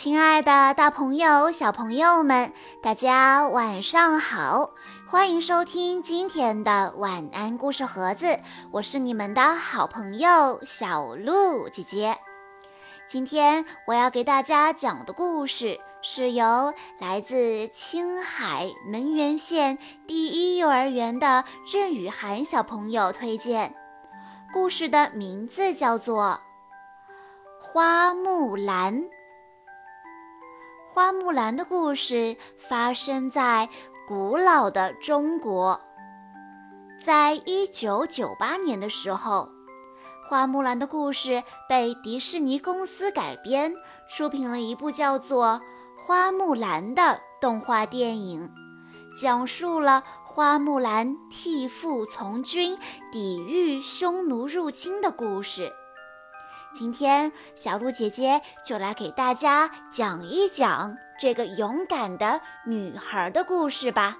亲爱的，大朋友、小朋友们，大家晚上好！欢迎收听今天的晚安故事盒子，我是你们的好朋友小鹿姐姐。今天我要给大家讲的故事是由来自青海门源县第一幼儿园的郑雨涵小朋友推荐，故事的名字叫做《花木兰》。花木兰的故事发生在古老的中国。在一九九八年的时候，花木兰的故事被迪士尼公司改编，出品了一部叫做《花木兰》的动画电影，讲述了花木兰替父从军、抵御匈奴入侵的故事。今天，小鹿姐姐就来给大家讲一讲这个勇敢的女孩的故事吧。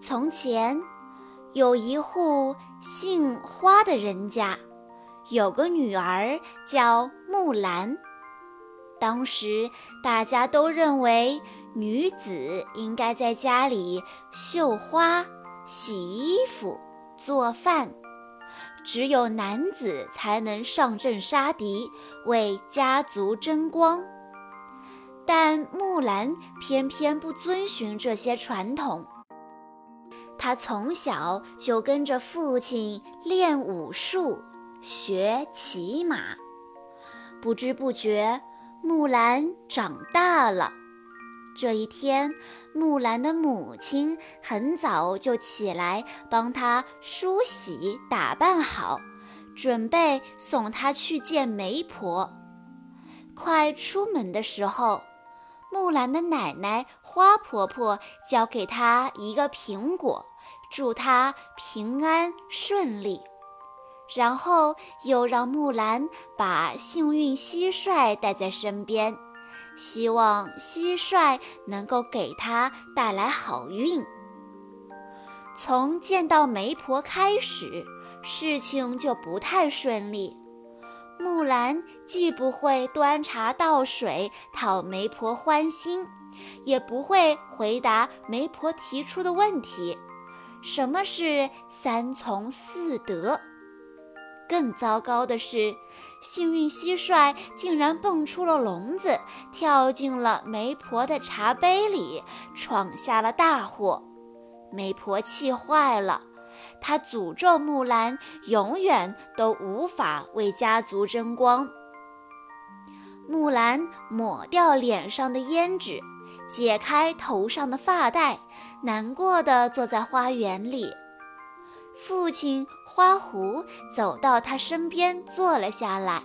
从前，有一户姓花的人家，有个女儿叫木兰。当时，大家都认为女子应该在家里绣花、洗衣服、做饭。只有男子才能上阵杀敌，为家族争光。但木兰偏偏不遵循这些传统。她从小就跟着父亲练武术、学骑马。不知不觉，木兰长大了。这一天，木兰的母亲很早就起来，帮她梳洗、打扮好，准备送她去见媒婆。快出门的时候，木兰的奶奶花婆婆交给她一个苹果，祝她平安顺利，然后又让木兰把幸运蟋蟀带在身边。希望蟋蟀能够给他带来好运。从见到媒婆开始，事情就不太顺利。木兰既不会端茶倒水讨媒婆欢心，也不会回答媒婆提出的问题。什么是三从四德？更糟糕的是，幸运蟋蟀竟然蹦出了笼子，跳进了媒婆的茶杯里，闯下了大祸。媒婆气坏了，她诅咒木兰永远都无法为家族争光。木兰抹掉脸上的胭脂，解开头上的发带，难过的坐在花园里。父亲花狐走到他身边，坐了下来，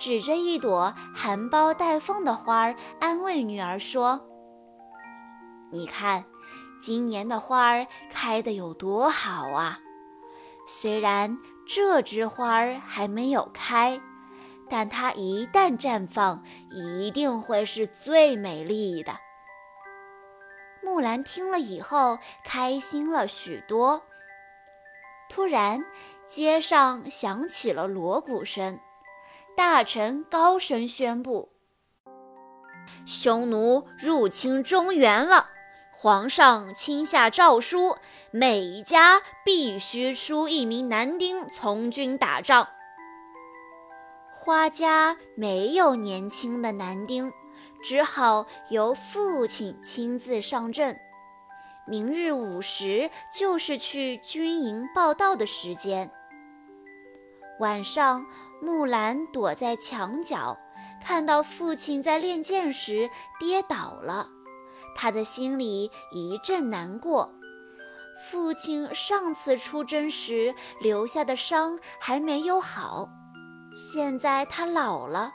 指着一朵含苞待放的花儿，安慰女儿说：“你看，今年的花儿开得有多好啊！虽然这枝花儿还没有开，但它一旦绽放，一定会是最美丽的。”木兰听了以后，开心了许多。突然，街上响起了锣鼓声，大臣高声宣布：“匈奴入侵中原了！皇上亲下诏书，每家必须出一名男丁从军打仗。”花家没有年轻的男丁，只好由父亲亲自上阵。明日午时就是去军营报道的时间。晚上，木兰躲在墙角，看到父亲在练剑时跌倒了，他的心里一阵难过。父亲上次出征时留下的伤还没有好，现在他老了，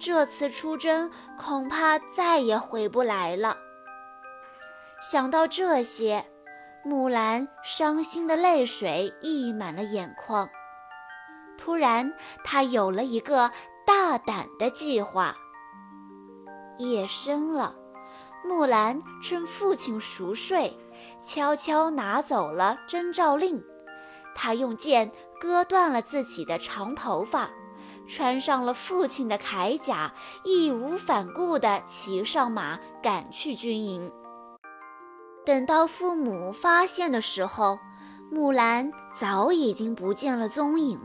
这次出征恐怕再也回不来了。想到这些，木兰伤心的泪水溢满了眼眶。突然，她有了一个大胆的计划。夜深了，木兰趁父亲熟睡，悄悄拿走了征召令。她用剑割断了自己的长头发，穿上了父亲的铠甲，义无反顾地骑上马赶去军营。等到父母发现的时候，木兰早已经不见了踪影。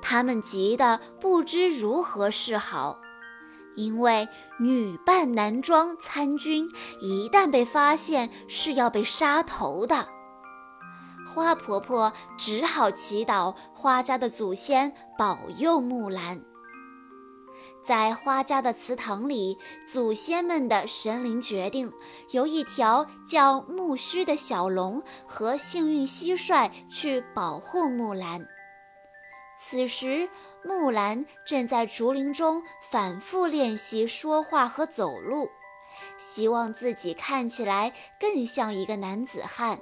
他们急得不知如何是好，因为女扮男装参军，一旦被发现是要被杀头的。花婆婆只好祈祷花家的祖先保佑木兰。在花家的祠堂里，祖先们的神灵决定，由一条叫木须的小龙和幸运蟋蟀去保护木兰。此时，木兰正在竹林中反复练习说话和走路，希望自己看起来更像一个男子汉。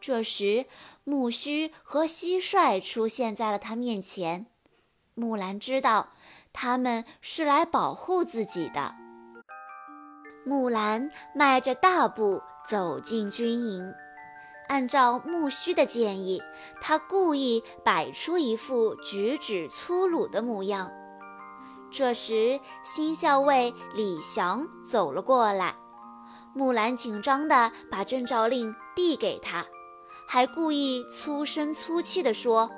这时，木须和蟋蟀出现在了他面前。木兰知道他们是来保护自己的。木兰迈着大步走进军营，按照木须的建议，他故意摆出一副举止粗鲁的模样。这时，新校尉李祥走了过来，木兰紧张地把征召令递给他。还故意粗声粗气地说：“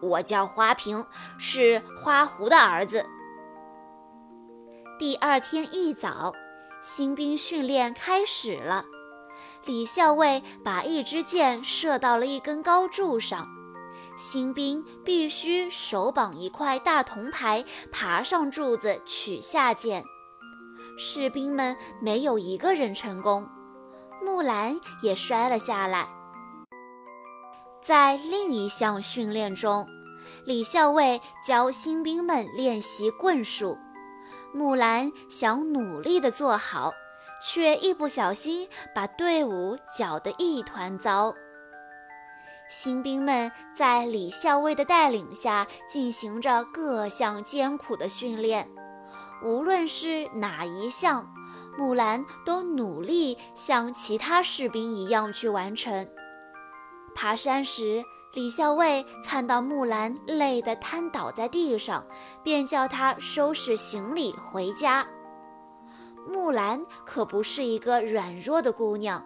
我叫花瓶，是花狐的儿子。”第二天一早，新兵训练开始了。李校尉把一支箭射到了一根高柱上，新兵必须手绑一块大铜牌，爬上柱子取下箭。士兵们没有一个人成功，木兰也摔了下来。在另一项训练中，李校尉教新兵们练习棍术。木兰想努力地做好，却一不小心把队伍搅得一团糟。新兵们在李校尉的带领下进行着各项艰苦的训练，无论是哪一项，木兰都努力像其他士兵一样去完成。爬山时，李校尉看到木兰累得瘫倒在地上，便叫她收拾行李回家。木兰可不是一个软弱的姑娘，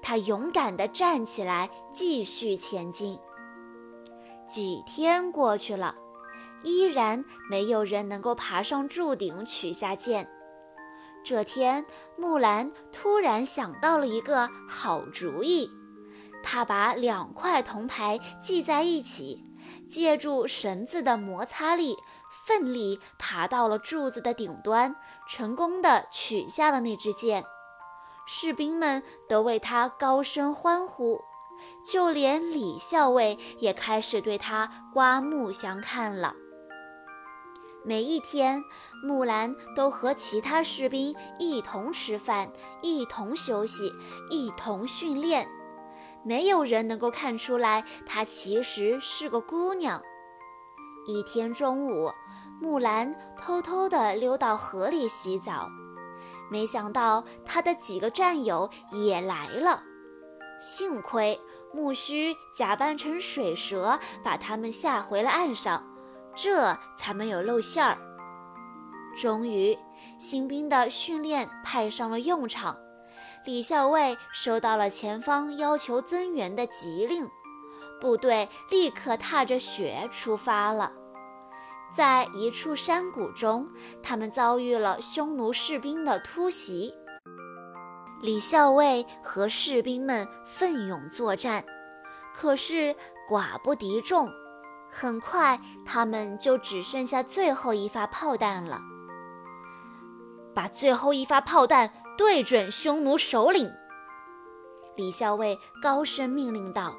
她勇敢地站起来，继续前进。几天过去了，依然没有人能够爬上柱顶取下剑。这天，木兰突然想到了一个好主意。他把两块铜牌系在一起，借助绳子的摩擦力，奋力爬到了柱子的顶端，成功的取下了那支箭。士兵们都为他高声欢呼，就连李校尉也开始对他刮目相看了。每一天，木兰都和其他士兵一同吃饭，一同休息，一同训练。没有人能够看出来，她其实是个姑娘。一天中午，木兰偷偷地溜到河里洗澡，没想到她的几个战友也来了。幸亏木须假扮成水蛇，把他们吓回了岸上，这才没有露馅儿。终于，新兵的训练派上了用场。李校尉收到了前方要求增援的急令，部队立刻踏着雪出发了。在一处山谷中，他们遭遇了匈奴士兵的突袭。李校尉和士兵们奋勇作战，可是寡不敌众，很快他们就只剩下最后一发炮弹了。把最后一发炮弹。对准匈奴首领，李校尉高声命令道。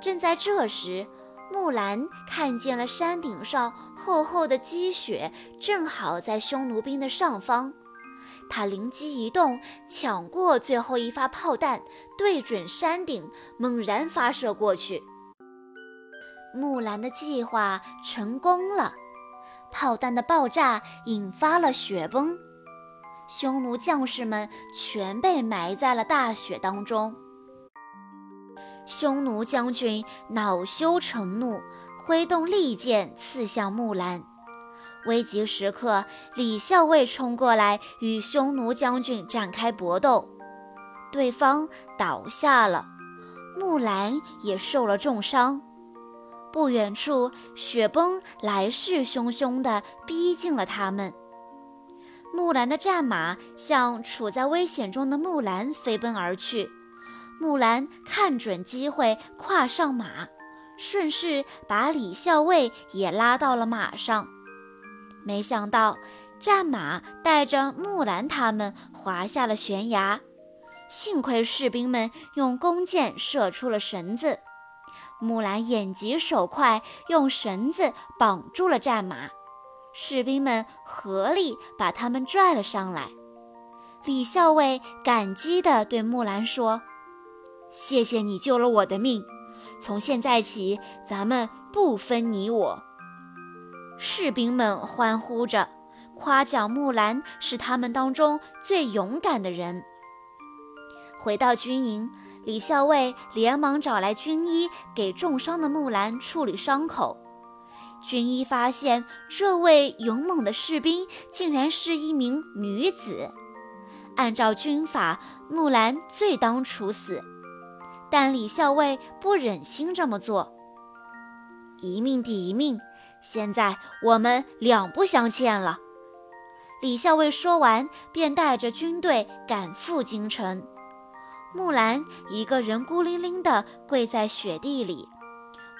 正在这时，木兰看见了山顶上厚厚的积雪，正好在匈奴兵的上方。他灵机一动，抢过最后一发炮弹，对准山顶猛然发射过去。木兰的计划成功了，炮弹的爆炸引发了雪崩。匈奴将士们全被埋在了大雪当中。匈奴将军恼羞成怒，挥动利剑刺向木兰。危急时刻，李校尉冲过来与匈奴将军展开搏斗，对方倒下了，木兰也受了重伤。不远处，雪崩来势汹汹地逼近了他们。木兰的战马向处在危险中的木兰飞奔而去，木兰看准机会跨上马，顺势把李校尉也拉到了马上。没想到战马带着木兰他们滑下了悬崖，幸亏士兵们用弓箭射出了绳子，木兰眼疾手快，用绳子绑住了战马。士兵们合力把他们拽了上来。李校尉感激地对木兰说：“谢谢你救了我的命，从现在起，咱们不分你我。”士兵们欢呼着，夸奖木兰是他们当中最勇敢的人。回到军营，李校尉连忙找来军医，给重伤的木兰处理伤口。军医发现，这位勇猛的士兵竟然是一名女子。按照军法，木兰罪当处死，但李校尉不忍心这么做。一命抵一命，现在我们两不相欠了。李校尉说完，便带着军队赶赴京城。木兰一个人孤零零地跪在雪地里。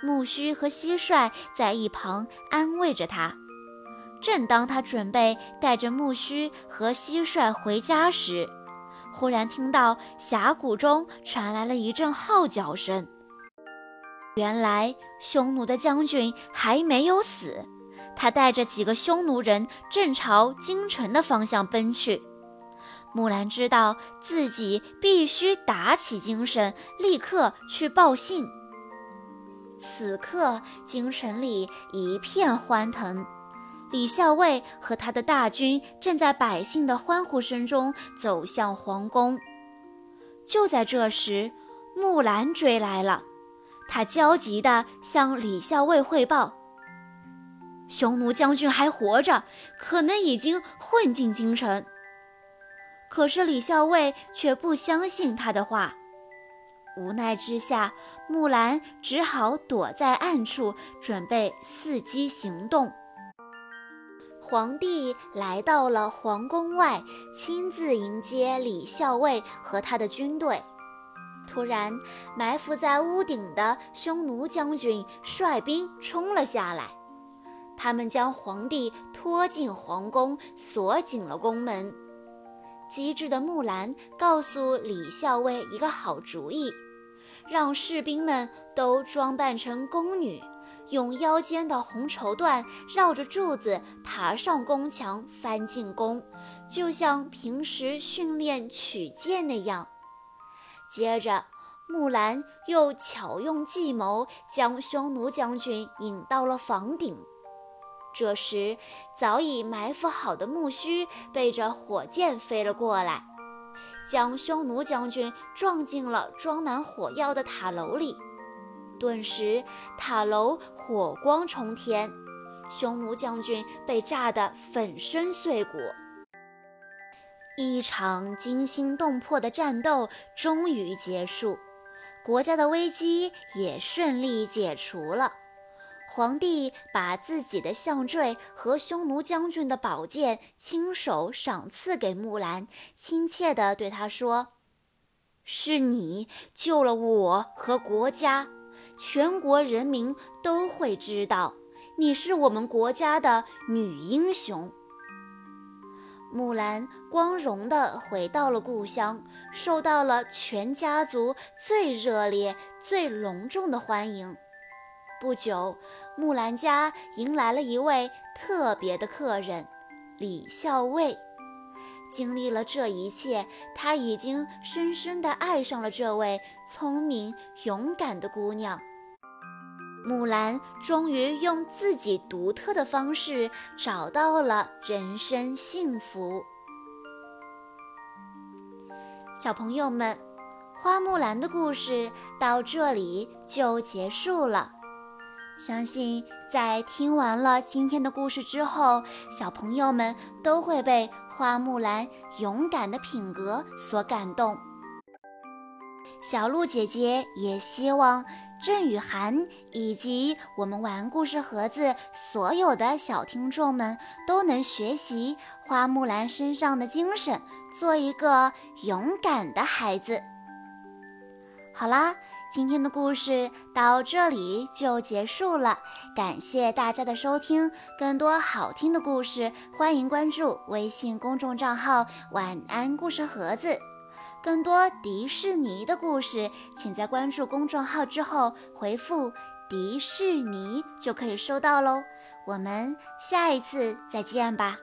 木须和蟋蟀在一旁安慰着他。正当他准备带着木须和蟋蟀回家时，忽然听到峡谷中传来了一阵号角声。原来匈奴的将军还没有死，他带着几个匈奴人正朝京城的方向奔去。木兰知道自己必须打起精神，立刻去报信。此刻，京城里一片欢腾，李校尉和他的大军正在百姓的欢呼声中走向皇宫。就在这时，木兰追来了，他焦急地向李校尉汇报：“匈奴将军还活着，可能已经混进京城。”可是李校尉却不相信他的话。无奈之下，木兰只好躲在暗处，准备伺机行动。皇帝来到了皇宫外，亲自迎接李校尉和他的军队。突然，埋伏在屋顶的匈奴将军率兵冲了下来，他们将皇帝拖进皇宫，锁紧了宫门。机智的木兰告诉李校尉一个好主意。让士兵们都装扮成宫女，用腰间的红绸缎绕着柱子爬上宫墙，翻进宫，就像平时训练取剑那样。接着，木兰又巧用计谋将匈奴将军引到了房顶。这时，早已埋伏好的木须背着火箭飞了过来。将匈奴将军撞进了装满火药的塔楼里，顿时塔楼火光冲天，匈奴将军被炸得粉身碎骨。一场惊心动魄的战斗终于结束，国家的危机也顺利解除了。皇帝把自己的项坠和匈奴将军的宝剑亲手赏赐给木兰，亲切地对他说：“是你救了我和国家，全国人民都会知道你是我们国家的女英雄。”木兰光荣地回到了故乡，受到了全家族最热烈、最隆重的欢迎。不久，木兰家迎来了一位特别的客人——李校尉。经历了这一切，他已经深深地爱上了这位聪明勇敢的姑娘。木兰终于用自己独特的方式找到了人生幸福。小朋友们，花木兰的故事到这里就结束了。相信在听完了今天的故事之后，小朋友们都会被花木兰勇敢的品格所感动。小鹿姐姐也希望郑雨涵以及我们玩故事盒子所有的小听众们都能学习花木兰身上的精神，做一个勇敢的孩子。好啦。今天的故事到这里就结束了，感谢大家的收听。更多好听的故事，欢迎关注微信公众账号“晚安故事盒子”。更多迪士尼的故事，请在关注公众号之后回复“迪士尼”就可以收到喽。我们下一次再见吧。